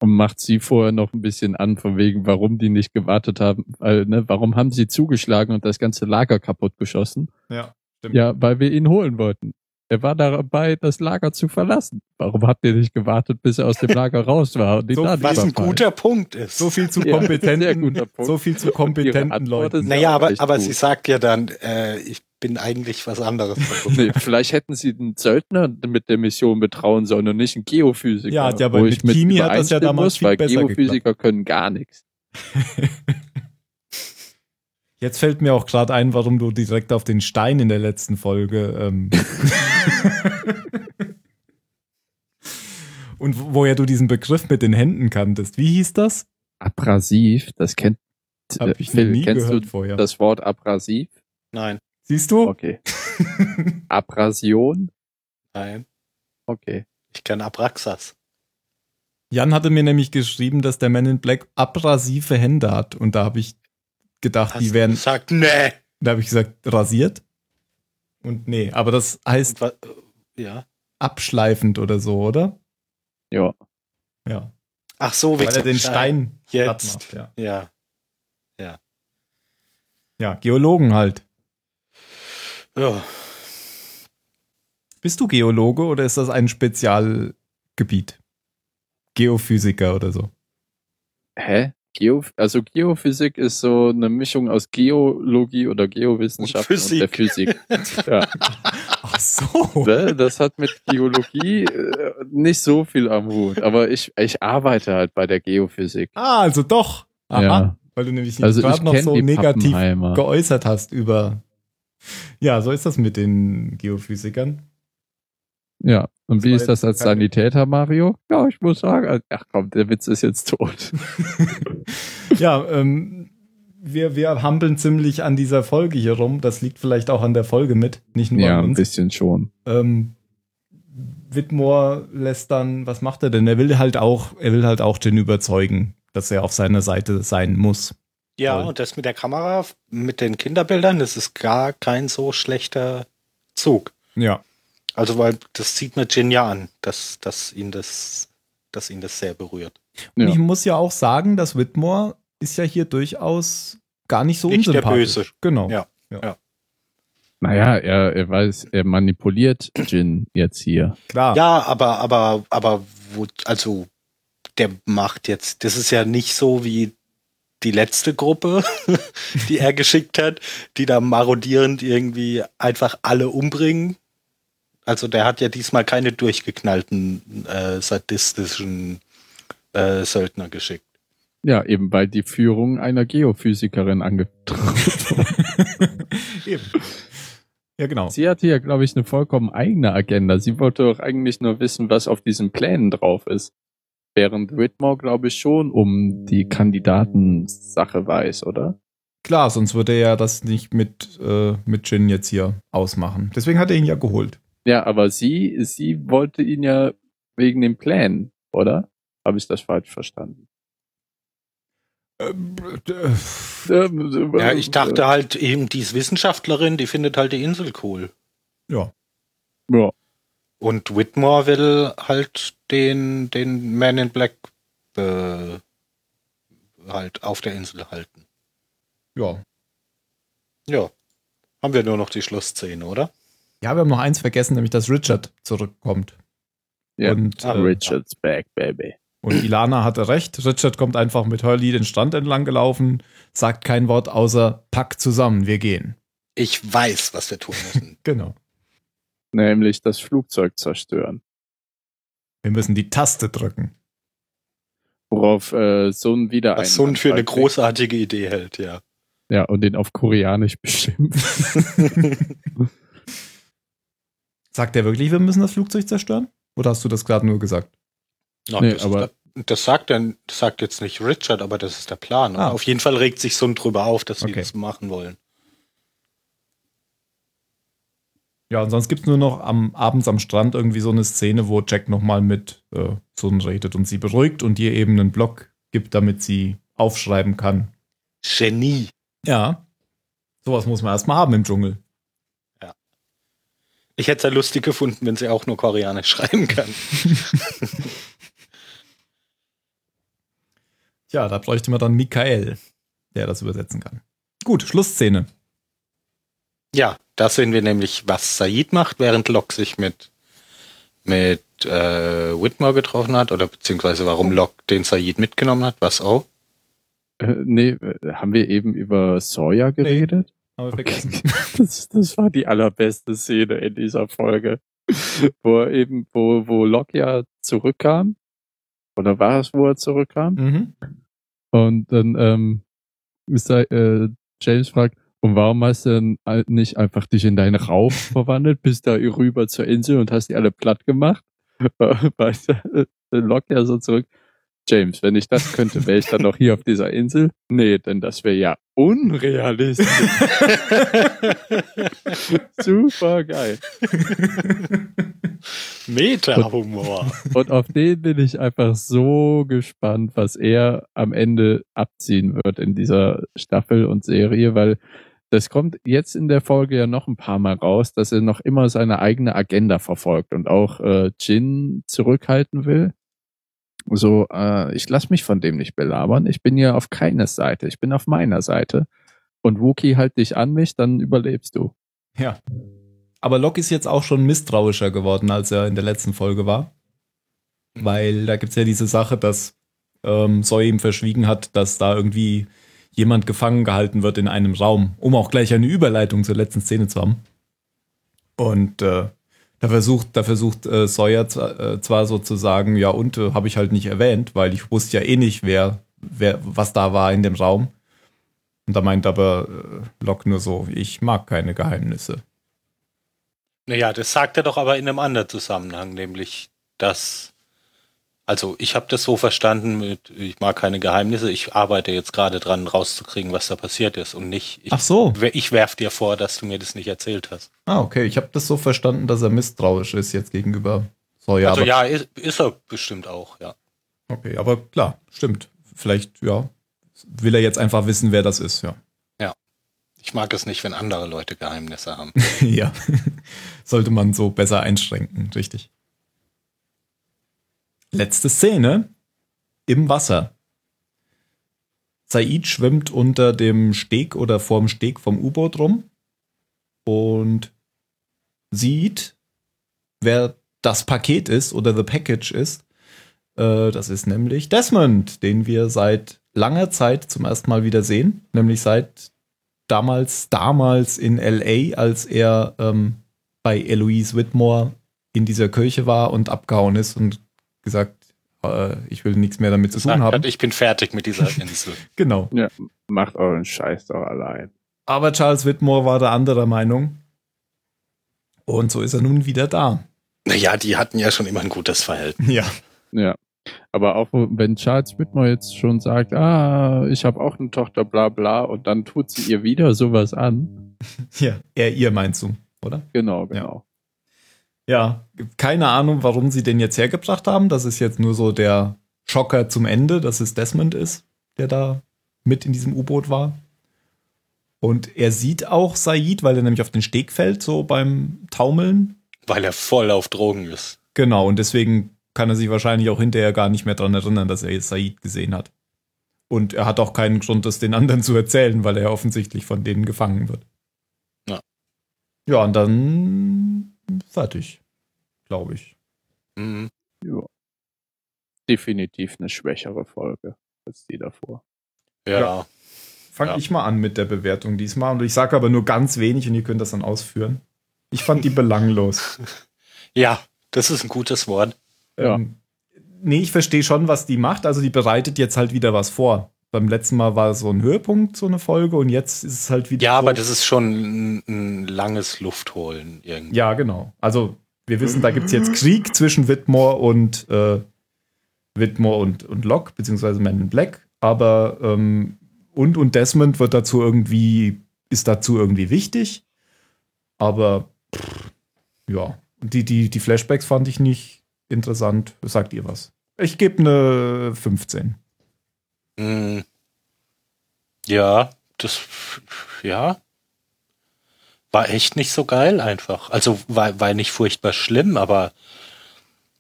Speaker 3: Und macht sie vorher noch ein bisschen an, von wegen, warum die nicht gewartet haben. Weil, ne, warum haben sie zugeschlagen und das ganze Lager kaputt geschossen?
Speaker 1: Ja, stimmt.
Speaker 3: Ja, weil wir ihn holen wollten. Er war dabei, das Lager zu verlassen. Warum habt ihr nicht gewartet, bis er aus dem Lager raus war? Und ihn
Speaker 1: So,
Speaker 3: dann
Speaker 2: Was ein guter Punkt ist.
Speaker 1: So viel zu
Speaker 3: Ja,
Speaker 1: kompetenten,
Speaker 3: Punkt.
Speaker 1: so viel zu kompetenten Leuten.
Speaker 3: ist-
Speaker 2: naja, aber, aber
Speaker 3: gut.
Speaker 2: sie sagt ja dann, äh, ich bin eigentlich was anderes.
Speaker 3: Nee, vielleicht hätten sie einen Söldner mit der Mission betrauen sollen und nicht einen Geophysiker.
Speaker 1: Ja, ja, aber mit Kimi hat das ja damals
Speaker 3: muss,
Speaker 1: viel
Speaker 3: weil
Speaker 1: besser
Speaker 3: Geophysiker können gar nichts.
Speaker 1: Jetzt fällt mir auch gerade ein, warum du direkt auf den Stein in der letzten Folge. Ähm Und wo- woher du diesen Begriff mit den Händen kanntest. Wie hieß das?
Speaker 3: Abrasiv, das kennt
Speaker 1: Hab
Speaker 3: äh,
Speaker 1: ich
Speaker 3: Phil,
Speaker 1: nie
Speaker 3: kennst
Speaker 1: gehört
Speaker 3: du
Speaker 1: vorher.
Speaker 3: das Wort abrasiv?
Speaker 2: Nein,
Speaker 1: Siehst du?
Speaker 3: Okay. Abrasion?
Speaker 2: nein.
Speaker 3: Okay.
Speaker 2: Ich kenne Abraxas.
Speaker 1: Jan hatte mir nämlich geschrieben, dass der Man in Black abrasive Hände hat. Und da habe ich gedacht,
Speaker 2: Hast
Speaker 1: die wären.
Speaker 2: gesagt, nee.
Speaker 1: Da habe ich gesagt, rasiert. Und nee, aber das heißt
Speaker 2: Und wa- ja.
Speaker 1: abschleifend oder so, oder?
Speaker 3: Ja.
Speaker 1: Ja.
Speaker 2: Ach so,
Speaker 1: Weil er
Speaker 2: wegen
Speaker 1: den Stein
Speaker 2: Jetzt.
Speaker 1: macht. Ja.
Speaker 2: Ja.
Speaker 1: ja, Geologen halt.
Speaker 2: ja.
Speaker 1: Bist du Geologe oder ist das ein Spezialgebiet? Geophysiker oder so?
Speaker 3: Hä? Geo also Geophysik ist so eine Mischung aus Geologie oder Geowissenschaft
Speaker 2: Und
Speaker 3: und, der Physik. ja.
Speaker 1: Ach so.
Speaker 3: Ne? Das hat mit Geologie äh, nicht so viel am Hut. Aber ich, ich arbeite halt bei der Geophysik.
Speaker 1: Ah, also doch. Aha.
Speaker 3: Ja.
Speaker 1: Weil du nämlich
Speaker 3: Also
Speaker 1: gerade noch so negativ geäußert hast über. Ja, so ist das mit den Geophysikern.
Speaker 3: Ja. Und wie
Speaker 1: war
Speaker 3: ist das als Sanitäter, Mario? Ja, ich muss sagen, ach komm, der Witz ist jetzt tot.
Speaker 1: ja, ähm, wir, wir hampeln ziemlich an dieser Folge hier rum. Das liegt vielleicht auch an der Folge mit, nicht nur
Speaker 3: ja,
Speaker 1: an
Speaker 3: ein
Speaker 1: uns.
Speaker 3: bisschen schon.
Speaker 1: Ähm, Whitmore lässt dann, was macht er denn? Er will halt auch, er will halt auch den überzeugen, dass er auf seiner Seite sein muss.
Speaker 2: Ja,
Speaker 1: Toll.
Speaker 2: und das mit der Kamera, mit den Kinderbildern, das ist gar kein so schlechter Zug.
Speaker 1: Ja.
Speaker 2: Also, weil das sieht mir Jin ja an, dass, dass ihn das, dass ihn das sehr berührt.
Speaker 1: Und
Speaker 3: Ja.
Speaker 1: ich muss ja auch sagen, dass Whitmore ist ja hier durchaus gar nicht so
Speaker 2: Nicht der
Speaker 1: unsympathisch.
Speaker 2: Böse.
Speaker 1: Genau.
Speaker 2: Ja.
Speaker 3: Naja, er, er weiß, er manipuliert Jin jetzt hier.
Speaker 1: Klar.
Speaker 2: Ja, aber, aber, aber, wo, also, der macht jetzt, das ist ja nicht so wie die letzte Gruppe, die er geschickt hat, die da marodierend irgendwie einfach alle umbringen. Also der hat ja diesmal keine durchgeknallten, äh, sadistischen äh, Söldner geschickt.
Speaker 3: Ja, eben weil die Führung einer Geophysikerin angetroffen
Speaker 1: Eben. Ja, genau.
Speaker 3: Sie hatte ja, glaube ich, eine vollkommen eigene Agenda. Sie wollte doch eigentlich nur wissen, was auf diesen Plänen drauf ist. Während Whitmore, glaube ich, schon um die Kandidatensache weiß, oder?
Speaker 1: Klar, sonst würde er ja das nicht mit, äh, mit Jin jetzt hier ausmachen. Deswegen hat er ihn ja geholt.
Speaker 3: Ja, aber sie, sie wollte ihn ja wegen den Plänen, oder? Habe ich das falsch verstanden?
Speaker 1: Ähm, äh,
Speaker 2: Ja, ich dachte halt eben, die ist Wissenschaftlerin, die findet halt die Insel cool.
Speaker 1: Ja.
Speaker 3: Ja,
Speaker 2: Und Whitmore will halt den, den Man in Black äh, halt auf der Insel halten.
Speaker 1: Ja.
Speaker 2: Ja. Haben wir nur noch die Schlussszene, oder?
Speaker 1: Ja, wir haben noch eins vergessen, nämlich dass Richard zurückkommt.
Speaker 3: ja.
Speaker 1: Und,
Speaker 2: Ah,
Speaker 1: äh,
Speaker 3: Richard's back, baby.
Speaker 1: und Ilana hatte recht. Richard kommt einfach mit Hurley den Strand entlang gelaufen, sagt kein Wort außer pack zusammen, wir gehen.
Speaker 2: Ich weiß, was wir tun müssen.
Speaker 1: Genau.
Speaker 3: Nämlich das Flugzeug zerstören.
Speaker 1: Wir müssen die Taste drücken.
Speaker 3: Worauf äh, Sun wieder
Speaker 2: Was Sun für eine großartige Idee hält, ja.
Speaker 3: Ja, und den auf Koreanisch bestimmt.
Speaker 1: Sagt er wirklich, wir müssen das Flugzeug zerstören? Oder hast du das gerade nur gesagt?
Speaker 2: Na,
Speaker 3: Nee,
Speaker 2: das,
Speaker 3: aber-
Speaker 2: das sagt dann, das sagt jetzt nicht Richard, aber das ist der Plan.
Speaker 1: Ah.
Speaker 2: Auf jeden Fall regt sich Sun drüber auf, dass sie
Speaker 1: Okay.
Speaker 2: das machen wollen.
Speaker 1: Ja, und sonst gibt's nur noch am abends am Strand irgendwie so eine Szene, wo Jack nochmal mit äh, Sun redet und sie beruhigt und ihr eben einen Block gibt, damit sie aufschreiben kann.
Speaker 2: Genie.
Speaker 1: Ja. Sowas muss man erstmal haben im Dschungel.
Speaker 2: Ich hätte es ja lustig gefunden, wenn sie auch nur Koreanisch schreiben kann.
Speaker 1: Tja, da bräuchte man dann Michael, der das übersetzen kann. Gut, Schlussszene.
Speaker 2: Ja, Da sehen wir nämlich, was Said macht, während Locke sich mit, mit äh, Whitmore getroffen hat, oder beziehungsweise warum Locke den Said mitgenommen hat, was auch.
Speaker 3: Äh, nee, äh, haben wir eben über Sawyer geredet?
Speaker 1: Haben wir vergessen.
Speaker 3: Das, das war die allerbeste Szene in dieser Folge. Wo er eben, wo, wo Locke ja zurückkam. Oder war es, wo er zurückkam?
Speaker 1: Mhm.
Speaker 3: Und dann ähm, da, äh, James fragt, und warum hast du denn nicht einfach dich in deinen Raum verwandelt, bist da rüber zur Insel und hast die alle platt gemacht? Du, äh, Locke ja so zurück. James, wenn ich das könnte, wäre ich dann noch hier auf dieser Insel? Nee, denn das wäre ja unrealistisch. Super geil.
Speaker 2: Meta-Humor.
Speaker 3: Und auf den bin ich einfach so gespannt, was er am Ende abziehen wird in dieser Staffel und Serie, weil das kommt jetzt in der Folge ja noch ein paar Mal raus, dass er noch immer seine eigene Agenda verfolgt und auch äh, Jin zurückhalten will. So, äh, ich lasse mich von dem nicht belabern. Ich bin ja auf keines Seite. Ich bin auf meiner Seite. Und Wookie halt dich an mich, dann überlebst du.
Speaker 1: Ja. Aber Locke ist jetzt auch schon misstrauischer geworden, als er in der letzten Folge war. Weil da gibt's ja diese Sache, dass ähm, Soy ihm verschwiegen hat, dass da irgendwie jemand gefangen gehalten wird in einem Raum, um auch gleich eine Überleitung zur letzten Szene zu haben. Und äh, da versucht, da versucht äh, Sawyer zwar, äh, zwar so zu sagen, ja und äh, habe ich halt nicht erwähnt, weil ich wusste ja eh nicht, wer, wer, was da war in dem Raum. Und da meint aber äh, Locke nur so, ich mag keine Geheimnisse.
Speaker 2: Naja, das sagt er doch aber in einem anderen Zusammenhang, nämlich, dass, also ich habe das so verstanden mit, ich mag keine Geheimnisse, ich arbeite jetzt gerade dran, rauszukriegen, was da passiert ist und nicht, ich,
Speaker 1: Ach so.
Speaker 2: ich werf dir vor, dass du mir das nicht erzählt hast.
Speaker 1: Ah, okay. Ich habe das so verstanden, dass er misstrauisch ist jetzt gegenüber Sawyer.
Speaker 2: also ja, ist, ist er bestimmt auch, ja.
Speaker 1: Okay, aber klar, stimmt. Vielleicht, ja, will er jetzt einfach wissen, wer das ist, ja.
Speaker 2: Ich mag es nicht, wenn andere Leute Geheimnisse haben.
Speaker 1: ja. Sollte man so besser einschränken, richtig. Letzte Szene im Wasser. Said schwimmt unter dem Steg oder vorm Steg vom U-Boot rum und sieht, wer das Paket ist oder the Package ist. Äh, das ist nämlich Desmond, den wir seit langer Zeit zum ersten Mal wieder sehen, nämlich seit damals, damals in LA, als er ähm, bei Eloise Whitmore in dieser Kirche war und abgehauen ist und gesagt, äh, ich will nichts mehr damit zu tun haben.
Speaker 2: hat, ich bin fertig mit dieser Insel.
Speaker 1: Genau.
Speaker 3: Ja, macht euren Scheiß doch allein.
Speaker 1: Aber Charles Whitmore war der anderer Meinung. Und so ist er nun wieder da.
Speaker 2: naja, die hatten ja schon immer ein gutes Verhältnis.
Speaker 1: Ja.
Speaker 3: Ja. Aber auch wenn Charles Whitmore jetzt schon sagt, ah, ich habe auch eine Tochter, bla bla, und dann tut sie ihr wieder sowas an.
Speaker 1: Ja. Er, ihr meinst du, oder?
Speaker 3: Genau, genau.
Speaker 1: Ja. Keine Ahnung, warum sie den jetzt hergebracht haben. Das ist jetzt nur so der Schocker zum Ende, dass es Desmond ist, der da mit in diesem U-Boot war. Und er sieht auch Said, weil er nämlich auf den Steg fällt, so beim Taumeln.
Speaker 2: Weil er voll auf Drogen ist.
Speaker 1: Genau, und deswegen kann er sich wahrscheinlich auch hinterher gar nicht mehr dran erinnern, dass er jetzt Said gesehen hat. Und er hat auch keinen Grund, das den anderen zu erzählen, weil er offensichtlich von denen gefangen wird.
Speaker 2: Ja.
Speaker 1: Ja, und dann fertig, glaube ich.
Speaker 2: Mhm.
Speaker 3: Ja. Definitiv eine schwächere Folge als die davor.
Speaker 2: Ja.
Speaker 1: Ja. Fange
Speaker 2: Ja.
Speaker 1: ich mal an mit der Bewertung diesmal. Und ich sage aber nur ganz wenig und ihr könnt das dann ausführen. Ich fand die belanglos.
Speaker 2: ja, das ist ein gutes Wort.
Speaker 3: Ja.
Speaker 1: Ähm, nee, ich verstehe schon, was die macht. Also die bereitet jetzt halt wieder was vor. Beim letzten Mal war so ein Höhepunkt, so eine Folge, und jetzt ist es halt wieder.
Speaker 2: Ja,
Speaker 1: so,
Speaker 2: aber das ist schon ein, ein langes Luftholen irgendwie.
Speaker 1: Ja, genau. Also wir wissen, da gibt es jetzt Krieg zwischen Whitmore und äh, Whitmore und, und Locke, beziehungsweise Man in Black. Aber ähm, und, und Desmond wird dazu irgendwie, ist dazu irgendwie wichtig. Aber pff, ja. Und die, die, die Flashbacks fand ich nicht interessant. Sagt ihr was? Ich gebe eine 15.
Speaker 2: Mhm. Ja, das, ja. War echt nicht so geil einfach. Also war, war nicht furchtbar schlimm, aber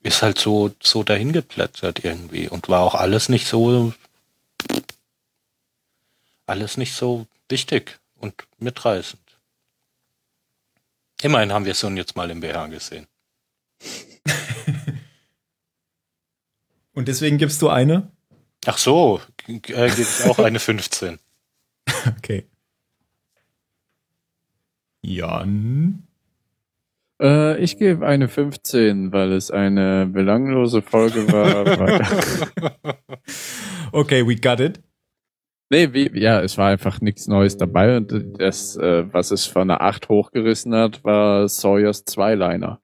Speaker 2: ist halt so, so dahin irgendwie und war auch alles nicht so, alles nicht so wichtig und mitreißend. Immerhin haben wir Son jetzt mal im BH gesehen.
Speaker 1: Und deswegen gibst du eine?
Speaker 2: Ach so, äh, gebe ich auch eine 15.
Speaker 1: Okay. Jan?
Speaker 3: Äh, ich gebe eine 15, weil es eine belanglose Folge war.
Speaker 1: okay, we got it.
Speaker 3: Nee, wie, ja, es war einfach nichts Neues dabei und das, äh, was es von einer 8 hochgerissen hat, war Sawyers Zweiliner.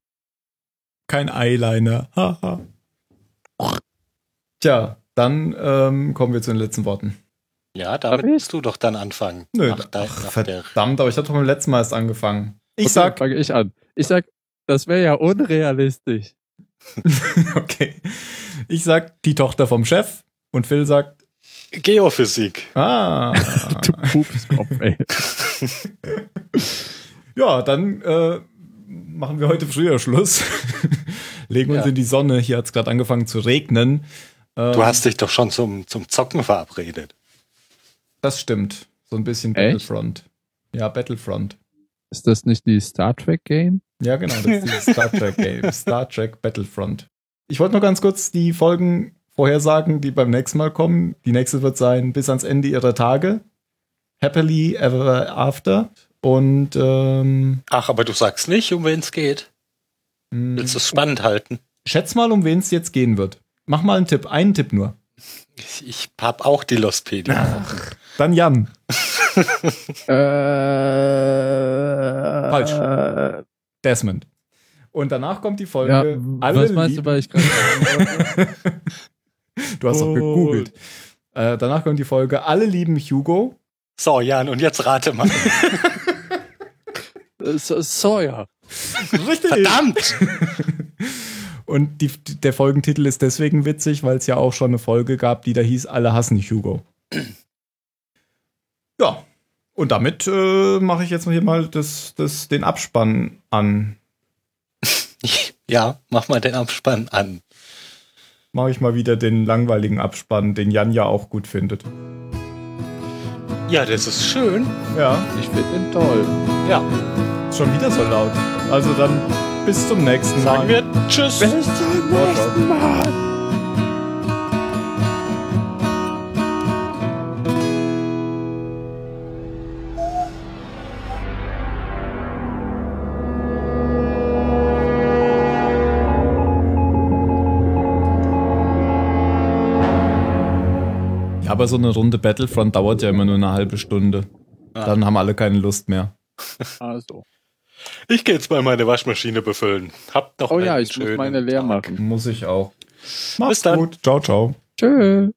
Speaker 1: Kein Eyeliner. Haha. Tja, dann ähm, kommen wir zu den letzten Worten.
Speaker 2: Ja, damit musst du doch dann anfangen.
Speaker 1: Nö, nach, ach, nach verdammt, aber ich hatte doch beim letzten Mal erst angefangen. Ich okay, sag.
Speaker 3: fange ich an. Ich sag, das wäre ja unrealistisch.
Speaker 1: okay. Ich sag die Tochter vom Chef und Phil sagt
Speaker 2: Geophysik.
Speaker 1: Ah. du Pupskopf, ey. ja, dann äh, machen wir heute früher Schluss. Legen uns ja. in die Sonne. Hier hat es gerade angefangen zu regnen.
Speaker 2: Ähm, du hast dich doch schon zum, zum Zocken verabredet.
Speaker 1: Das stimmt. So ein bisschen Echt? Battlefront. Ja, Battlefront.
Speaker 3: Ist das nicht die Star Trek Game?
Speaker 1: Ja, genau, das ist die Star Trek Game. Star Trek Battlefront. Ich wollte noch ganz kurz die Folgen vorhersagen, die beim nächsten Mal kommen. Die nächste wird sein bis ans Ende ihrer Tage. Happily Ever After. Und ähm,
Speaker 2: Ach, aber du sagst nicht, um wen es geht. Hm. Willst du es spannend halten?
Speaker 1: Schätz mal, um wen es jetzt gehen wird. Mach mal einen Tipp, einen Tipp nur.
Speaker 2: Ich hab auch die Lostpedia.
Speaker 1: Dann Jan.
Speaker 3: äh,
Speaker 1: Falsch. Desmond. Und danach kommt die Folge. Ja,
Speaker 3: alle was meinst du, weil ich gerade
Speaker 1: Du hast doch gegoogelt. Äh, danach kommt die Folge Alle lieben Hugo.
Speaker 2: So, Jan, und jetzt rate mal.
Speaker 3: Sawyer.
Speaker 1: Richtig.
Speaker 2: Verdammt!
Speaker 1: Und die, der Folgentitel ist deswegen witzig, weil es ja auch schon eine Folge gab, die da hieß Alle hassen Hugo. ja. Und damit äh, mache ich jetzt hier mal das, das, den Abspann an.
Speaker 2: Ja, mach mal den Abspann an.
Speaker 1: Mache ich mal wieder den langweiligen Abspann, den Jan ja auch gut findet.
Speaker 2: Ja, das ist schön.
Speaker 1: Ja.
Speaker 3: Ich finde den toll.
Speaker 1: Ja. Ist schon wieder so laut. Also dann bis zum nächsten Mal.
Speaker 2: Sagen wir Tschüss.
Speaker 3: Bis zum nächsten Mal.
Speaker 1: aber so eine Runde Battlefront dauert ja immer nur eine halbe Stunde. Ah. Dann haben alle keine Lust mehr.
Speaker 3: Also.
Speaker 2: Ich gehe jetzt mal meine Waschmaschine befüllen. Habt noch
Speaker 3: Oh ja, ich muss meine leer machen.
Speaker 1: Muss ich auch. Mach's Bis dann. gut. Ciao, ciao.
Speaker 3: Tschüss.